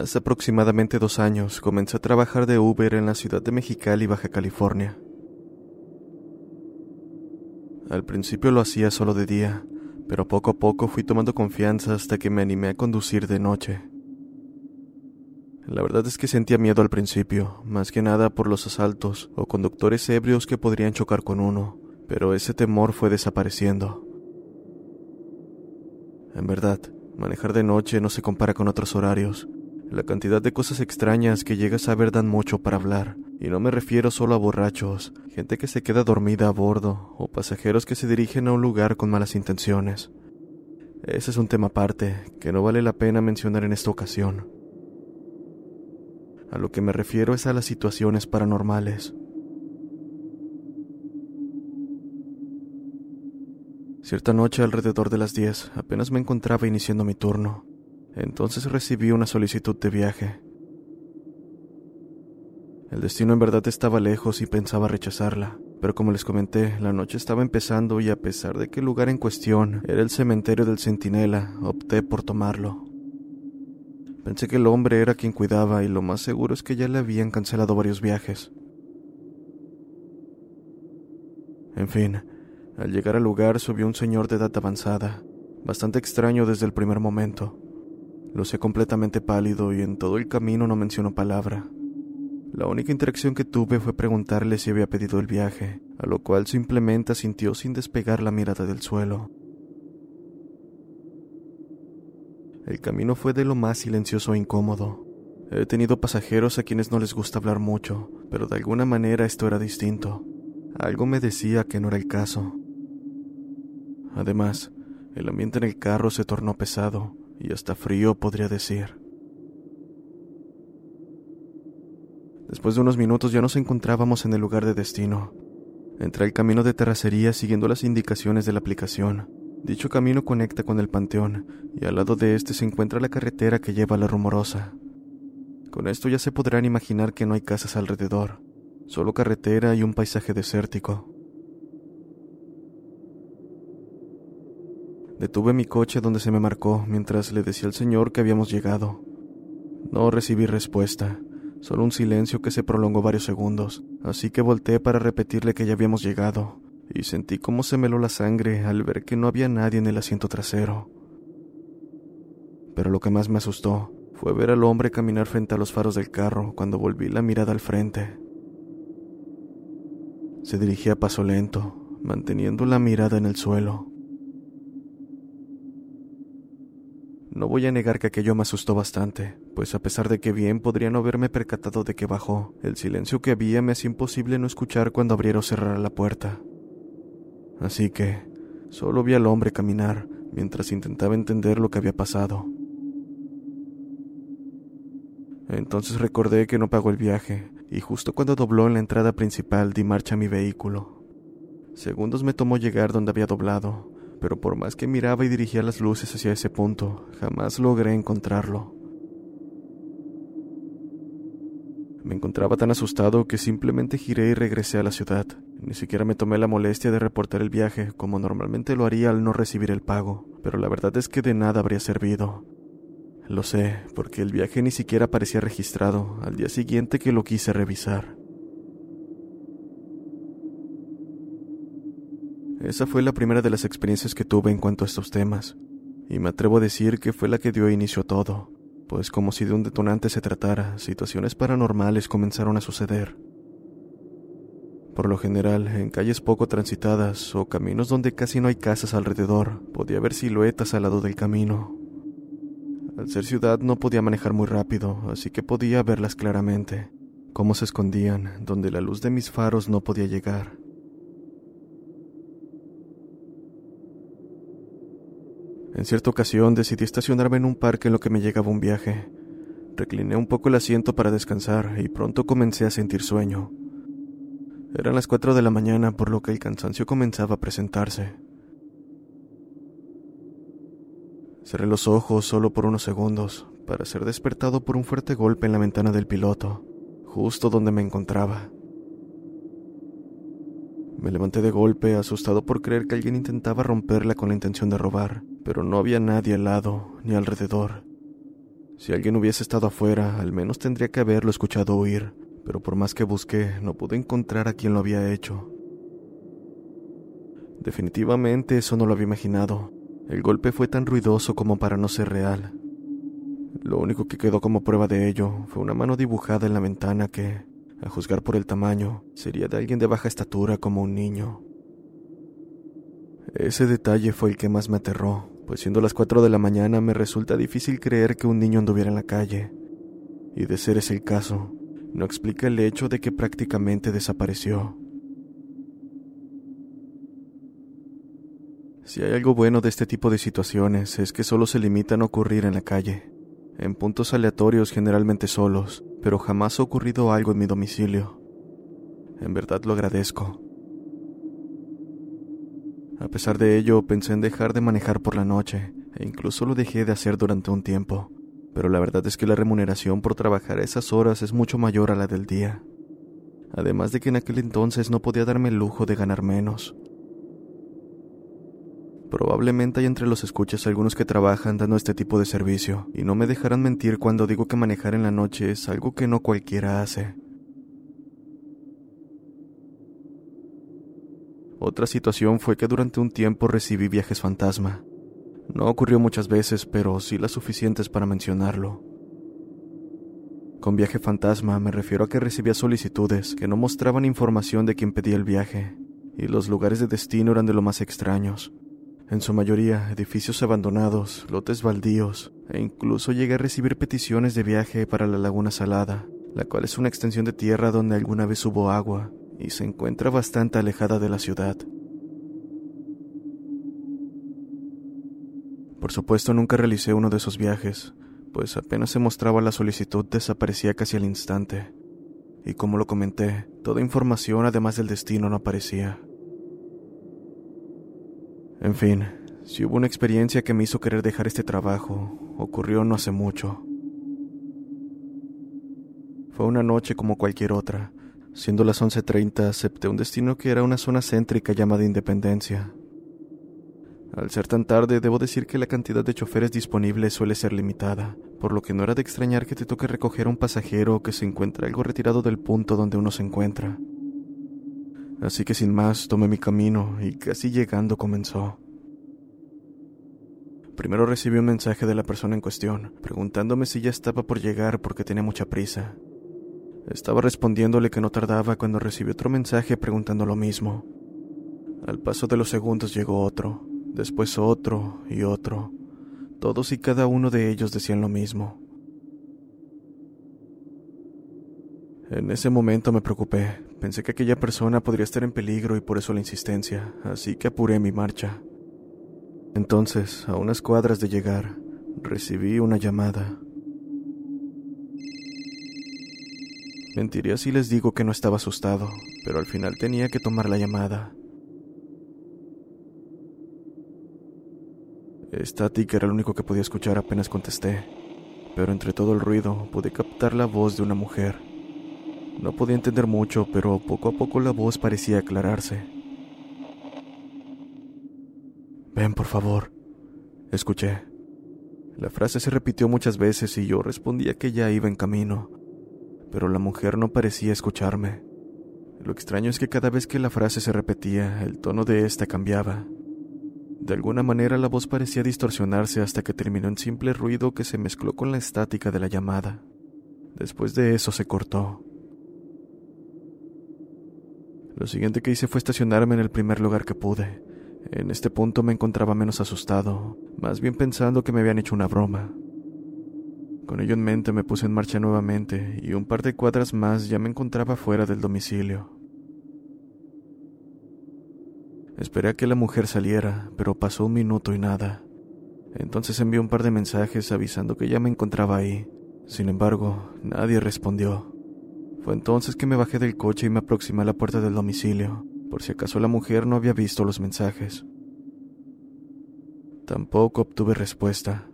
Hace aproximadamente dos años comencé a trabajar de Uber en la ciudad de Mexicali, Baja California. Al principio lo hacía solo de día, pero poco a poco fui tomando confianza hasta que me animé a conducir de noche. La verdad es que sentía miedo al principio, más que nada por los asaltos o conductores ebrios que podrían chocar con uno, pero ese temor fue desapareciendo. En verdad, manejar de noche no se compara con otros horarios, la cantidad de cosas extrañas que llegas a ver dan mucho para hablar, y no me refiero solo a borrachos, gente que se queda dormida a bordo, o pasajeros que se dirigen a un lugar con malas intenciones. Ese es un tema aparte, que no vale la pena mencionar en esta ocasión. A lo que me refiero es a las situaciones paranormales. Cierta noche alrededor de las 10 apenas me encontraba iniciando mi turno. Entonces recibí una solicitud de viaje. El destino en verdad estaba lejos y pensaba rechazarla, pero como les comenté, la noche estaba empezando y a pesar de que el lugar en cuestión era el cementerio del Centinela, opté por tomarlo. Pensé que el hombre era quien cuidaba y lo más seguro es que ya le habían cancelado varios viajes. En fin, al llegar al lugar subió un señor de edad avanzada, bastante extraño desde el primer momento. Lucé completamente pálido y en todo el camino no mencionó palabra. La única interacción que tuve fue preguntarle si había pedido el viaje, a lo cual simplemente asintió sin despegar la mirada del suelo. El camino fue de lo más silencioso e incómodo. He tenido pasajeros a quienes no les gusta hablar mucho, pero de alguna manera esto era distinto. Algo me decía que no era el caso. Además, el ambiente en el carro se tornó pesado, y hasta frío podría decir. Después de unos minutos ya nos encontrábamos en el lugar de destino. Entré al camino de terracería siguiendo las indicaciones de la aplicación. Dicho camino conecta con el panteón y al lado de este se encuentra la carretera que lleva a la rumorosa. Con esto ya se podrán imaginar que no hay casas alrededor, solo carretera y un paisaje desértico. Detuve mi coche donde se me marcó mientras le decía al señor que habíamos llegado. No recibí respuesta, solo un silencio que se prolongó varios segundos, así que volteé para repetirle que ya habíamos llegado, y sentí cómo se meló la sangre al ver que no había nadie en el asiento trasero. Pero lo que más me asustó fue ver al hombre caminar frente a los faros del carro cuando volví la mirada al frente. Se dirigía a paso lento, manteniendo la mirada en el suelo. No voy a negar que aquello me asustó bastante, pues a pesar de que bien podría no haberme percatado de que bajó, el silencio que había me hacía imposible no escuchar cuando abriera o cerrara la puerta. Así que solo vi al hombre caminar mientras intentaba entender lo que había pasado. Entonces recordé que no pagó el viaje, y justo cuando dobló en la entrada principal di marcha a mi vehículo. Segundos me tomó llegar donde había doblado, pero por más que miraba y dirigía las luces hacia ese punto, jamás logré encontrarlo. Me encontraba tan asustado que simplemente giré y regresé a la ciudad. Ni siquiera me tomé la molestia de reportar el viaje, como normalmente lo haría al no recibir el pago, pero la verdad es que de nada habría servido. Lo sé, porque el viaje ni siquiera parecía registrado al día siguiente que lo quise revisar. Esa fue la primera de las experiencias que tuve en cuanto a estos temas, y me atrevo a decir que fue la que dio inicio a todo, pues como si de un detonante se tratara, situaciones paranormales comenzaron a suceder. Por lo general, en calles poco transitadas o caminos donde casi no hay casas alrededor, podía ver siluetas al lado del camino. Al ser ciudad no podía manejar muy rápido, así que podía verlas claramente, cómo se escondían, donde la luz de mis faros no podía llegar. En cierta ocasión decidí estacionarme en un parque en lo que me llegaba un viaje. Recliné un poco el asiento para descansar y pronto comencé a sentir sueño. Eran las cuatro de la mañana por lo que el cansancio comenzaba a presentarse. Cerré los ojos solo por unos segundos para ser despertado por un fuerte golpe en la ventana del piloto, justo donde me encontraba. Me levanté de golpe, asustado por creer que alguien intentaba romperla con la intención de robar, pero no había nadie al lado ni alrededor. Si alguien hubiese estado afuera, al menos tendría que haberlo escuchado huir, pero por más que busqué, no pude encontrar a quien lo había hecho. Definitivamente eso no lo había imaginado. El golpe fue tan ruidoso como para no ser real. Lo único que quedó como prueba de ello fue una mano dibujada en la ventana que, a juzgar por el tamaño, sería de alguien de baja estatura como un niño. Ese detalle fue el que más me aterró, pues siendo las cuatro de la mañana me resulta difícil creer que un niño anduviera en la calle. Y de ser ese el caso, no explica el hecho de que prácticamente desapareció. Si hay algo bueno de este tipo de situaciones es que solo se limitan a ocurrir en la calle, en puntos aleatorios generalmente solos, pero jamás ha ocurrido algo en mi domicilio. En verdad lo agradezco. A pesar de ello, pensé en dejar de manejar por la noche, e incluso lo dejé de hacer durante un tiempo, pero la verdad es que la remuneración por trabajar esas horas es mucho mayor a la del día. Además de que en aquel entonces no podía darme el lujo de ganar menos. Probablemente hay entre los escuchas algunos que trabajan dando este tipo de servicio, y no me dejarán mentir cuando digo que manejar en la noche es algo que no cualquiera hace. Otra situación fue que durante un tiempo recibí viajes fantasma. No ocurrió muchas veces, pero sí las suficientes para mencionarlo. Con viaje fantasma me refiero a que recibía solicitudes que no mostraban información de quien pedía el viaje, y los lugares de destino eran de lo más extraños. En su mayoría, edificios abandonados, lotes baldíos, e incluso llegué a recibir peticiones de viaje para la Laguna Salada, la cual es una extensión de tierra donde alguna vez hubo agua, y se encuentra bastante alejada de la ciudad. Por supuesto nunca realicé uno de esos viajes, pues apenas se mostraba la solicitud desaparecía casi al instante. Y como lo comenté, toda información además del destino no aparecía. En fin, si hubo una experiencia que me hizo querer dejar este trabajo, ocurrió no hace mucho. Fue una noche como cualquier otra, Siendo las 11.30, acepté un destino que era una zona céntrica llamada Independencia. Al ser tan tarde, debo decir que la cantidad de choferes disponibles suele ser limitada, por lo que no era de extrañar que te toque recoger a un pasajero que se encuentra algo retirado del punto donde uno se encuentra. Así que sin más tomé mi camino y casi llegando comenzó. Primero recibí un mensaje de la persona en cuestión, preguntándome si ya estaba por llegar porque tenía mucha prisa. Estaba respondiéndole que no tardaba cuando recibí otro mensaje preguntando lo mismo. Al paso de los segundos llegó otro, después otro y otro. Todos y cada uno de ellos decían lo mismo. En ese momento me preocupé. Pensé que aquella persona podría estar en peligro y por eso la insistencia, así que apuré mi marcha. Entonces, a unas cuadras de llegar, recibí una llamada. Mentiría si les digo que no estaba asustado, pero al final tenía que tomar la llamada. Estática era lo único que podía escuchar apenas contesté, pero entre todo el ruido pude captar la voz de una mujer. No podía entender mucho, pero poco a poco la voz parecía aclararse. Ven, por favor. Escuché. La frase se repitió muchas veces y yo respondía que ya iba en camino, pero la mujer no parecía escucharme. Lo extraño es que cada vez que la frase se repetía, el tono de ésta cambiaba. De alguna manera la voz parecía distorsionarse hasta que terminó en simple ruido que se mezcló con la estática de la llamada. Después de eso se cortó. Lo siguiente que hice fue estacionarme en el primer lugar que pude. En este punto me encontraba menos asustado, más bien pensando que me habían hecho una broma. Con ello en mente me puse en marcha nuevamente y un par de cuadras más ya me encontraba fuera del domicilio. Esperé a que la mujer saliera, pero pasó un minuto y nada. Entonces envié un par de mensajes avisando que ya me encontraba ahí. Sin embargo, nadie respondió. Fue entonces que me bajé del coche y me aproximé a la puerta del domicilio, por si acaso la mujer no había visto los mensajes. Tampoco obtuve respuesta.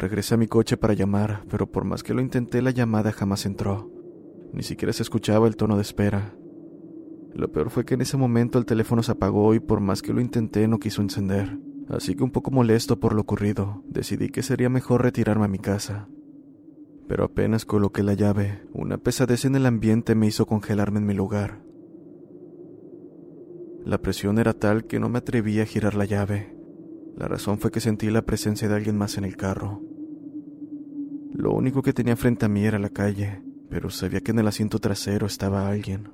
Regresé a mi coche para llamar, pero por más que lo intenté la llamada jamás entró. Ni siquiera se escuchaba el tono de espera. Lo peor fue que en ese momento el teléfono se apagó y por más que lo intenté no quiso encender. Así que un poco molesto por lo ocurrido, decidí que sería mejor retirarme a mi casa. Pero apenas coloqué la llave, una pesadez en el ambiente me hizo congelarme en mi lugar. La presión era tal que no me atrevía a girar la llave. La razón fue que sentí la presencia de alguien más en el carro. Lo único que tenía frente a mí era la calle, pero sabía que en el asiento trasero estaba alguien.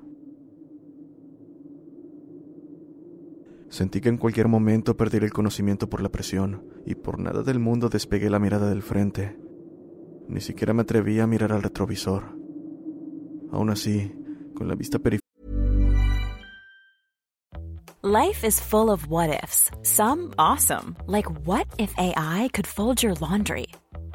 Sentí que en cualquier momento perdería el conocimiento por la presión, y por nada del mundo despegué la mirada del frente. Ni siquiera me atreví a mirar al retrovisor. Aún así, con la vista periférica. Life is full of what ifs. Some awesome, like what if AI could fold your laundry?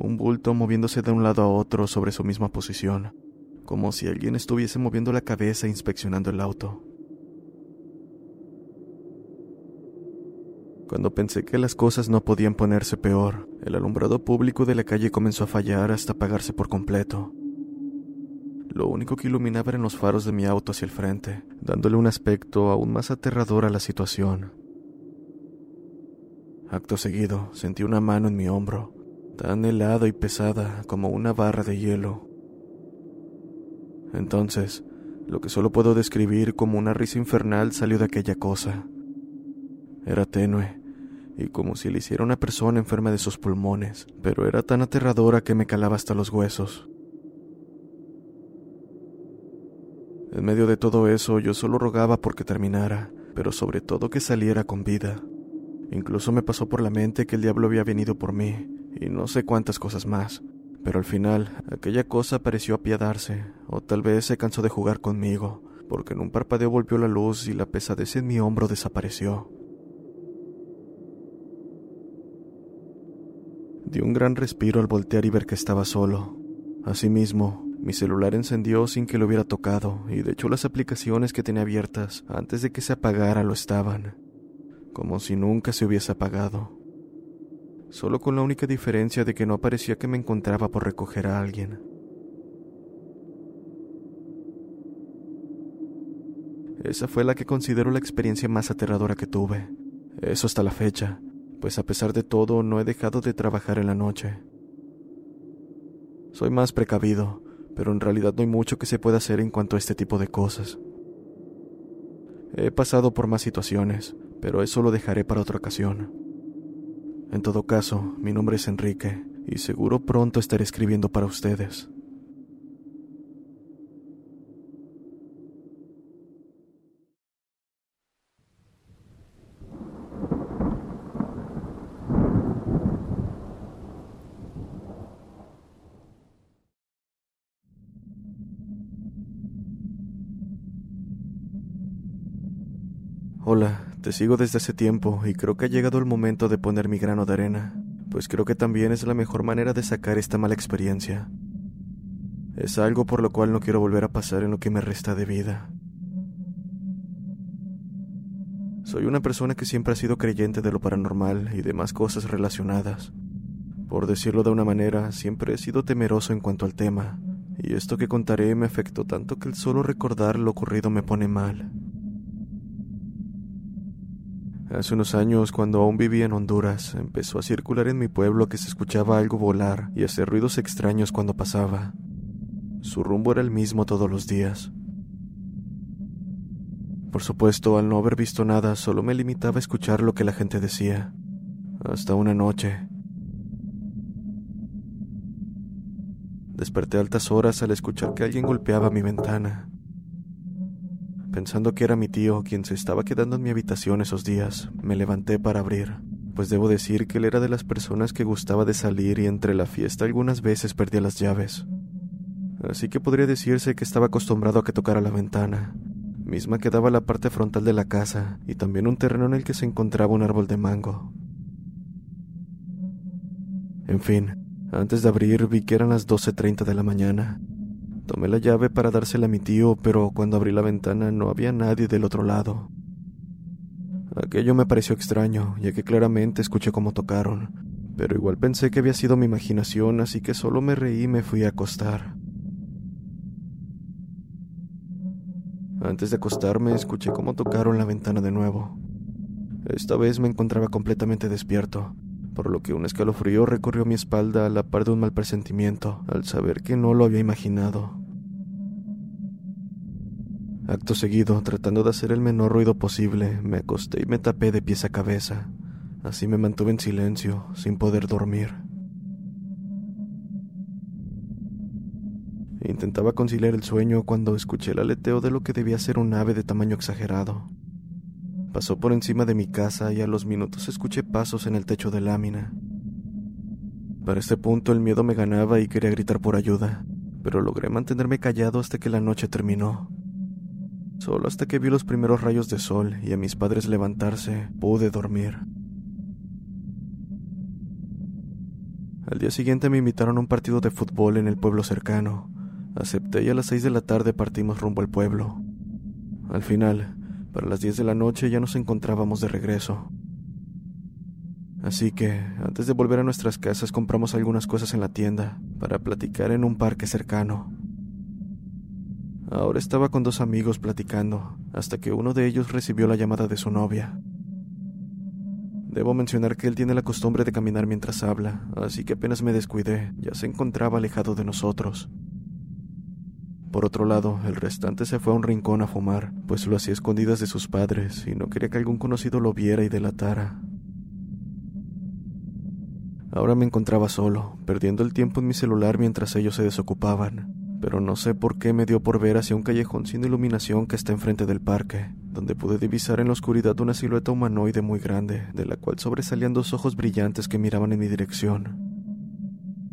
Un bulto moviéndose de un lado a otro sobre su misma posición. como si alguien estuviese moviendo la cabeza inspeccionando el auto. Cuando pensé que las cosas no podían ponerse peor, el alumbrado público de la calle comenzó a fallar hasta apagarse por completo. Lo único que iluminaba eran los faros de mi auto hacia el frente, dándole un aspecto aún más aterrador a la situación. Acto seguido, sentí una mano en mi hombro, tan helada y pesada como una barra de hielo. Entonces, lo que solo puedo describir como una risa infernal salió de aquella cosa. Era tenue, y como si le hiciera una persona enferma de sus pulmones, pero era tan aterradora que me calaba hasta los huesos. En medio de todo eso, yo solo rogaba porque terminara, pero sobre todo que saliera con vida. Incluso me pasó por la mente que el diablo había venido por mí, y no sé cuántas cosas más, pero al final, aquella cosa pareció apiadarse, o tal vez se cansó de jugar conmigo, porque en un parpadeo volvió la luz y la pesadez en mi hombro desapareció. Di un gran respiro al voltear y ver que estaba solo. Asimismo, mi celular encendió sin que lo hubiera tocado, y de hecho las aplicaciones que tenía abiertas antes de que se apagara lo estaban, como si nunca se hubiese apagado solo con la única diferencia de que no parecía que me encontraba por recoger a alguien. Esa fue la que considero la experiencia más aterradora que tuve. Eso hasta la fecha, pues a pesar de todo no he dejado de trabajar en la noche. Soy más precavido, pero en realidad no hay mucho que se pueda hacer en cuanto a este tipo de cosas. He pasado por más situaciones, pero eso lo dejaré para otra ocasión. En todo caso, mi nombre es Enrique y seguro pronto estaré escribiendo para ustedes. Te sigo desde hace tiempo y creo que ha llegado el momento de poner mi grano de arena, pues creo que también es la mejor manera de sacar esta mala experiencia. Es algo por lo cual no quiero volver a pasar en lo que me resta de vida. Soy una persona que siempre ha sido creyente de lo paranormal y demás cosas relacionadas. Por decirlo de una manera, siempre he sido temeroso en cuanto al tema, y esto que contaré me afectó tanto que el solo recordar lo ocurrido me pone mal. Hace unos años, cuando aún vivía en Honduras, empezó a circular en mi pueblo que se escuchaba algo volar y hacer ruidos extraños cuando pasaba. Su rumbo era el mismo todos los días. Por supuesto, al no haber visto nada, solo me limitaba a escuchar lo que la gente decía. Hasta una noche. Desperté altas horas al escuchar que alguien golpeaba mi ventana. Pensando que era mi tío quien se estaba quedando en mi habitación esos días, me levanté para abrir, pues debo decir que él era de las personas que gustaba de salir y entre la fiesta algunas veces perdía las llaves. Así que podría decirse que estaba acostumbrado a que tocara la ventana, misma que daba la parte frontal de la casa y también un terreno en el que se encontraba un árbol de mango. En fin, antes de abrir vi que eran las 12.30 de la mañana Tomé la llave para dársela a mi tío, pero cuando abrí la ventana no había nadie del otro lado. Aquello me pareció extraño, ya que claramente escuché cómo tocaron, pero igual pensé que había sido mi imaginación, así que solo me reí y me fui a acostar. Antes de acostarme escuché cómo tocaron la ventana de nuevo. Esta vez me encontraba completamente despierto, por lo que un escalofrío recorrió mi espalda a la par de un mal presentimiento, al saber que no lo había imaginado. Acto seguido, tratando de hacer el menor ruido posible, me acosté y me tapé de pies a cabeza. Así me mantuve en silencio, sin poder dormir. Intentaba conciliar el sueño cuando escuché el aleteo de lo que debía ser un ave de tamaño exagerado. Pasó por encima de mi casa y a los minutos escuché pasos en el techo de lámina. Para este punto el miedo me ganaba y quería gritar por ayuda, pero logré mantenerme callado hasta que la noche terminó. Solo hasta que vi los primeros rayos de sol y a mis padres levantarse, pude dormir. Al día siguiente me invitaron a un partido de fútbol en el pueblo cercano. Acepté y a las seis de la tarde partimos rumbo al pueblo. Al final, para las 10 de la noche ya nos encontrábamos de regreso. Así que, antes de volver a nuestras casas, compramos algunas cosas en la tienda para platicar en un parque cercano. Ahora estaba con dos amigos platicando, hasta que uno de ellos recibió la llamada de su novia. Debo mencionar que él tiene la costumbre de caminar mientras habla, así que apenas me descuidé, ya se encontraba alejado de nosotros. Por otro lado, el restante se fue a un rincón a fumar, pues lo hacía escondidas de sus padres y no quería que algún conocido lo viera y delatara. Ahora me encontraba solo, perdiendo el tiempo en mi celular mientras ellos se desocupaban, pero no sé por qué me dio por ver hacia un callejón sin iluminación que está enfrente del parque, donde pude divisar en la oscuridad una silueta humanoide muy grande, de la cual sobresalían dos ojos brillantes que miraban en mi dirección.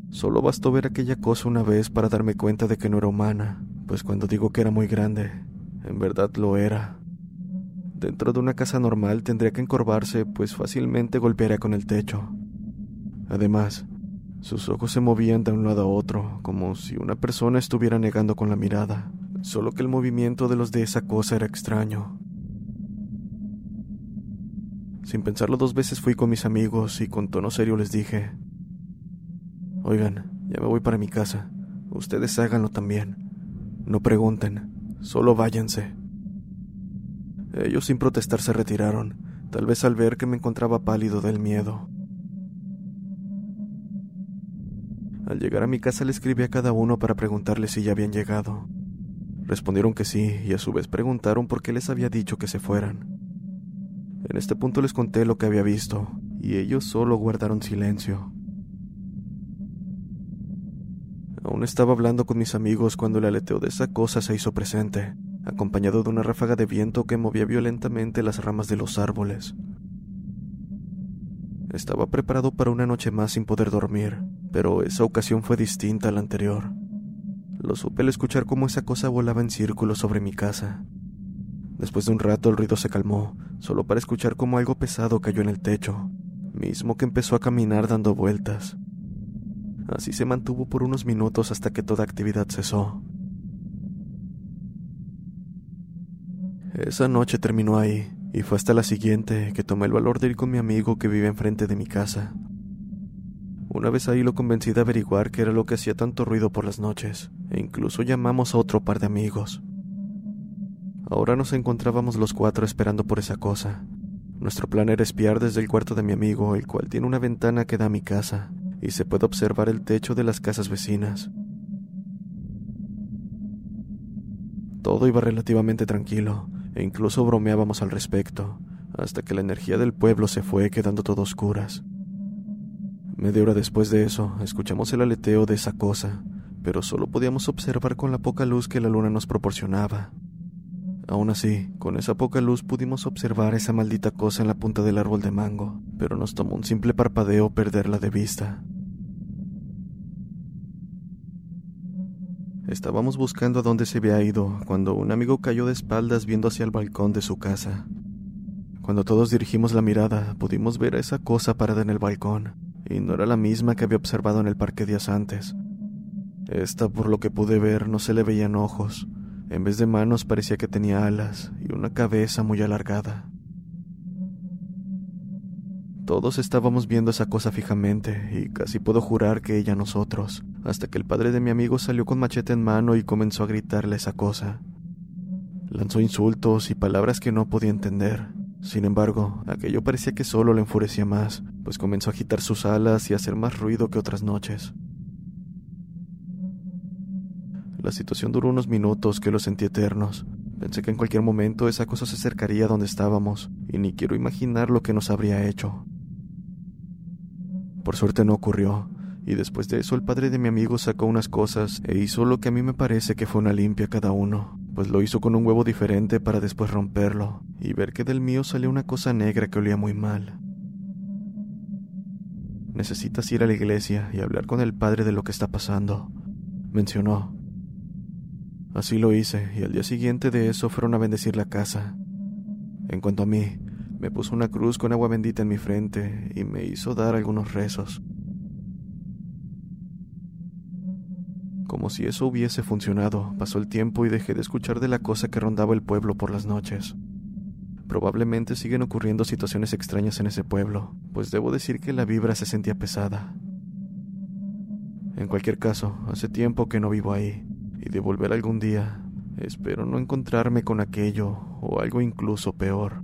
Solo bastó ver aquella cosa una vez para darme cuenta de que no era humana, pues cuando digo que era muy grande, en verdad lo era. Dentro de una casa normal tendría que encorvarse, pues fácilmente golpearía con el techo. Además, sus ojos se movían de un lado a otro, como si una persona estuviera negando con la mirada, solo que el movimiento de los de esa cosa era extraño. Sin pensarlo dos veces fui con mis amigos y con tono serio les dije, Oigan, ya me voy para mi casa. Ustedes háganlo también. No pregunten, solo váyanse. Ellos sin protestar se retiraron, tal vez al ver que me encontraba pálido del miedo. Al llegar a mi casa le escribí a cada uno para preguntarles si ya habían llegado. Respondieron que sí, y a su vez preguntaron por qué les había dicho que se fueran. En este punto les conté lo que había visto, y ellos solo guardaron silencio. Aún estaba hablando con mis amigos cuando el aleteo de esa cosa se hizo presente, acompañado de una ráfaga de viento que movía violentamente las ramas de los árboles. Estaba preparado para una noche más sin poder dormir, pero esa ocasión fue distinta a la anterior. Lo supe al escuchar cómo esa cosa volaba en círculos sobre mi casa. Después de un rato el ruido se calmó, solo para escuchar como algo pesado cayó en el techo, mismo que empezó a caminar dando vueltas. Así se mantuvo por unos minutos hasta que toda actividad cesó. Esa noche terminó ahí, y fue hasta la siguiente que tomé el valor de ir con mi amigo que vive enfrente de mi casa. Una vez ahí lo convencí de averiguar qué era lo que hacía tanto ruido por las noches, e incluso llamamos a otro par de amigos. Ahora nos encontrábamos los cuatro esperando por esa cosa. Nuestro plan era espiar desde el cuarto de mi amigo, el cual tiene una ventana que da a mi casa, y se puede observar el techo de las casas vecinas. Todo iba relativamente tranquilo, e incluso bromeábamos al respecto, hasta que la energía del pueblo se fue quedando todo oscuras. Media hora después de eso, escuchamos el aleteo de esa cosa, pero solo podíamos observar con la poca luz que la luna nos proporcionaba. Aún así, con esa poca luz pudimos observar esa maldita cosa en la punta del árbol de mango, pero nos tomó un simple parpadeo perderla de vista. Estábamos buscando a dónde se había ido cuando un amigo cayó de espaldas viendo hacia el balcón de su casa. Cuando todos dirigimos la mirada, pudimos ver a esa cosa parada en el balcón, y no era la misma que había observado en el parque días antes. Esta, por lo que pude ver, no se le veían ojos. En vez de manos parecía que tenía alas y una cabeza muy alargada. Todos estábamos viendo esa cosa fijamente y casi puedo jurar que ella nosotros, hasta que el padre de mi amigo salió con machete en mano y comenzó a gritarle esa cosa. Lanzó insultos y palabras que no podía entender. Sin embargo, aquello parecía que solo le enfurecía más, pues comenzó a agitar sus alas y a hacer más ruido que otras noches. La situación duró unos minutos que lo sentí eternos. Pensé que en cualquier momento esa cosa se acercaría donde estábamos, y ni quiero imaginar lo que nos habría hecho. Por suerte no ocurrió, y después de eso el padre de mi amigo sacó unas cosas e hizo lo que a mí me parece que fue una limpia cada uno, pues lo hizo con un huevo diferente para después romperlo y ver que del mío salió una cosa negra que olía muy mal. Necesitas ir a la iglesia y hablar con el padre de lo que está pasando, mencionó. Así lo hice, y al día siguiente de eso fueron a bendecir la casa. En cuanto a mí, me puso una cruz con agua bendita en mi frente y me hizo dar algunos rezos. Como si eso hubiese funcionado, pasó el tiempo y dejé de escuchar de la cosa que rondaba el pueblo por las noches. Probablemente siguen ocurriendo situaciones extrañas en ese pueblo, pues debo decir que la vibra se sentía pesada. En cualquier caso, hace tiempo que no vivo ahí, y de volver algún día, espero no encontrarme con aquello o algo incluso peor.